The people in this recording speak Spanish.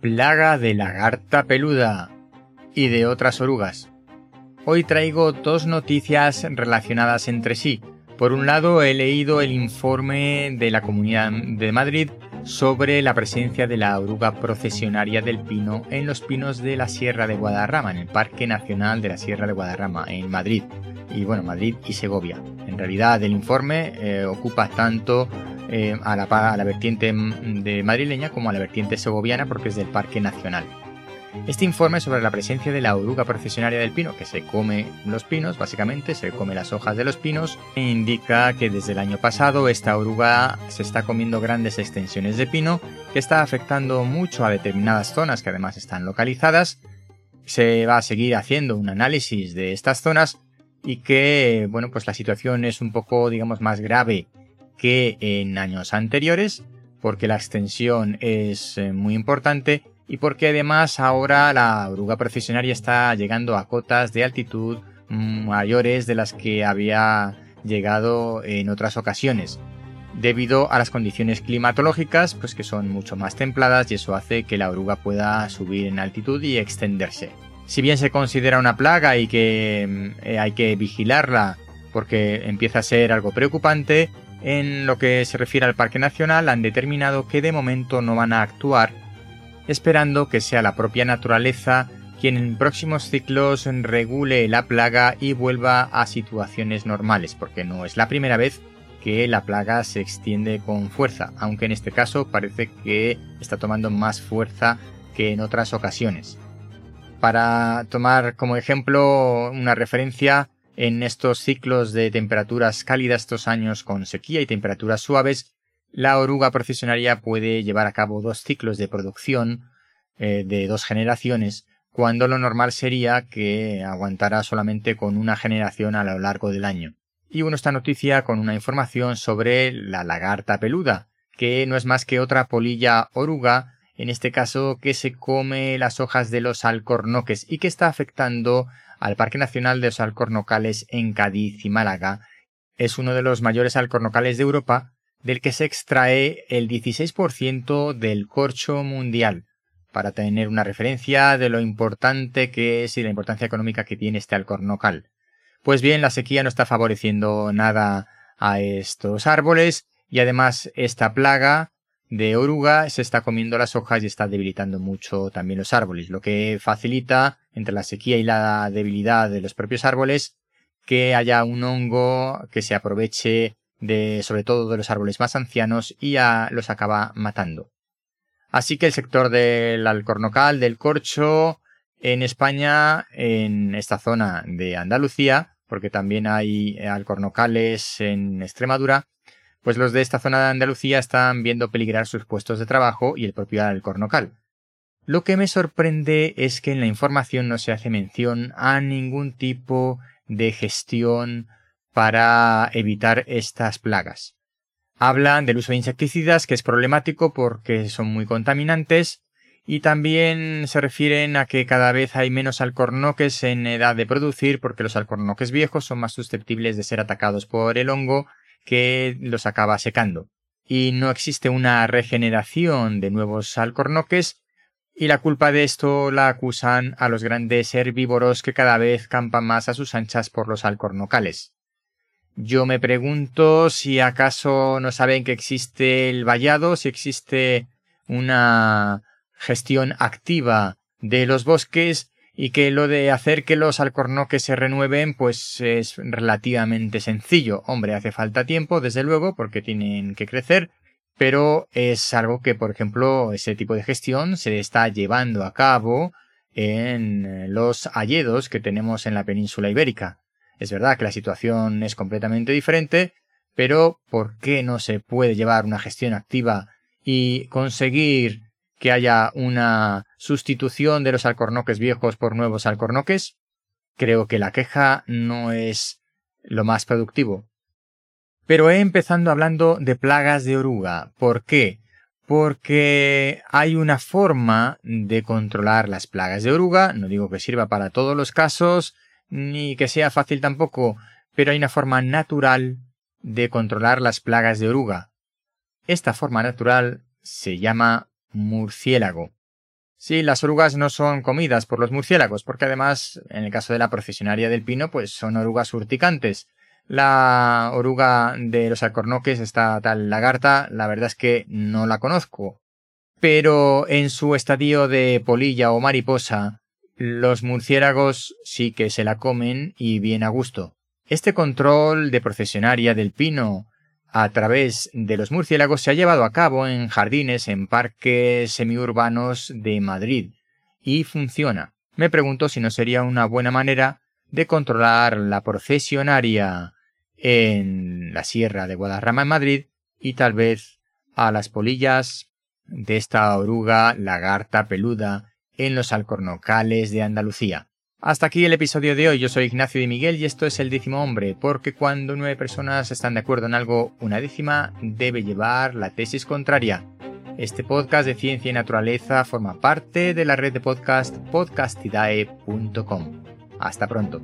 plaga de lagarta peluda y de otras orugas. Hoy traigo dos noticias relacionadas entre sí. Por un lado, he leído el informe de la Comunidad de Madrid sobre la presencia de la oruga procesionaria del pino en los pinos de la Sierra de Guadarrama, en el Parque Nacional de la Sierra de Guadarrama, en Madrid. Y bueno, Madrid y Segovia. En realidad, el informe eh, ocupa tanto eh, a, la, vertiente de madrileña como a la vertiente segoviana porque es del Parque Nacional. Este informe sobre la presencia de la oruga procesionaria del pino, que se come los pinos, básicamente, se come las hojas de los pinos, indica que desde el año pasado esta oruga se está comiendo grandes extensiones de pino, que está afectando mucho a determinadas zonas que además están localizadas. Se va a seguir haciendo un análisis de estas zonas y que, bueno, pues la situación es un poco, digamos, más grave que en años anteriores, porque la extensión es eh, muy importante y porque además ahora la oruga procesionaria está llegando a cotas de altitud mayores de las que había llegado en otras ocasiones, debido a las condiciones climatológicas, pues que son mucho más templadas y eso hace que la oruga pueda subir en altitud y extenderse. Si bien se considera una plaga y que eh, hay que vigilarla porque empieza a ser algo preocupante, en lo que se refiere al Parque Nacional han determinado que de momento no van a actuar esperando que sea la propia naturaleza quien en próximos ciclos regule la plaga y vuelva a situaciones normales, porque no es la primera vez que la plaga se extiende con fuerza, aunque en este caso parece que está tomando más fuerza que en otras ocasiones. Para tomar como ejemplo una referencia, en estos ciclos de temperaturas cálidas estos años con sequía y temperaturas suaves, la oruga procesionaria puede llevar a cabo dos ciclos de producción eh, de dos generaciones, cuando lo normal sería que aguantara solamente con una generación a lo largo del año. Y bueno, esta noticia con una información sobre la lagarta peluda, que no es más que otra polilla oruga, en este caso que se come las hojas de los alcornoques y que está afectando al Parque Nacional de los Alcornocales en Cádiz y Málaga. Es uno de los mayores alcornocales de Europa del que se extrae el 16% del corcho mundial, para tener una referencia de lo importante que es y la importancia económica que tiene este alcornocal. Pues bien, la sequía no está favoreciendo nada a estos árboles y además esta plaga de oruga se está comiendo las hojas y está debilitando mucho también los árboles, lo que facilita entre la sequía y la debilidad de los propios árboles que haya un hongo que se aproveche de sobre todo de los árboles más ancianos y ya los acaba matando. Así que el sector del alcornocal, del corcho, en España, en esta zona de Andalucía, porque también hay alcornocales en Extremadura, pues los de esta zona de Andalucía están viendo peligrar sus puestos de trabajo y el propio alcornocal. Lo que me sorprende es que en la información no se hace mención a ningún tipo de gestión para evitar estas plagas. Hablan del uso de insecticidas que es problemático porque son muy contaminantes y también se refieren a que cada vez hay menos alcornoques en edad de producir porque los alcornoques viejos son más susceptibles de ser atacados por el hongo que los acaba secando. Y no existe una regeneración de nuevos alcornoques y la culpa de esto la acusan a los grandes herbívoros que cada vez campan más a sus anchas por los alcornocales. Yo me pregunto si acaso no saben que existe el vallado, si existe una gestión activa de los bosques y que lo de hacer que los alcornoques se renueven pues es relativamente sencillo. Hombre, hace falta tiempo, desde luego, porque tienen que crecer, pero es algo que, por ejemplo, ese tipo de gestión se está llevando a cabo en los hayedos que tenemos en la península ibérica. Es verdad que la situación es completamente diferente, pero ¿por qué no se puede llevar una gestión activa y conseguir que haya una sustitución de los alcornoques viejos por nuevos alcornoques? Creo que la queja no es lo más productivo. Pero he empezando hablando de plagas de oruga. ¿Por qué? Porque hay una forma de controlar las plagas de oruga, no digo que sirva para todos los casos, ni que sea fácil tampoco, pero hay una forma natural de controlar las plagas de oruga. Esta forma natural se llama murciélago. Sí, las orugas no son comidas por los murciélagos, porque además, en el caso de la procesionaria del pino, pues son orugas urticantes. La oruga de los alcornoques, esta tal lagarta, la verdad es que no la conozco. Pero en su estadio de polilla o mariposa, los murciélagos sí que se la comen y bien a gusto. Este control de procesionaria del pino a través de los murciélagos se ha llevado a cabo en jardines, en parques semiurbanos de Madrid y funciona. Me pregunto si no sería una buena manera de controlar la procesionaria en la Sierra de Guadarrama en Madrid y tal vez a las polillas de esta oruga lagarta peluda en los alcornocales de Andalucía. Hasta aquí el episodio de hoy. Yo soy Ignacio de Miguel y esto es el décimo hombre, porque cuando nueve personas están de acuerdo en algo, una décima debe llevar la tesis contraria. Este podcast de ciencia y naturaleza forma parte de la red de podcast podcastidae.com. Hasta pronto.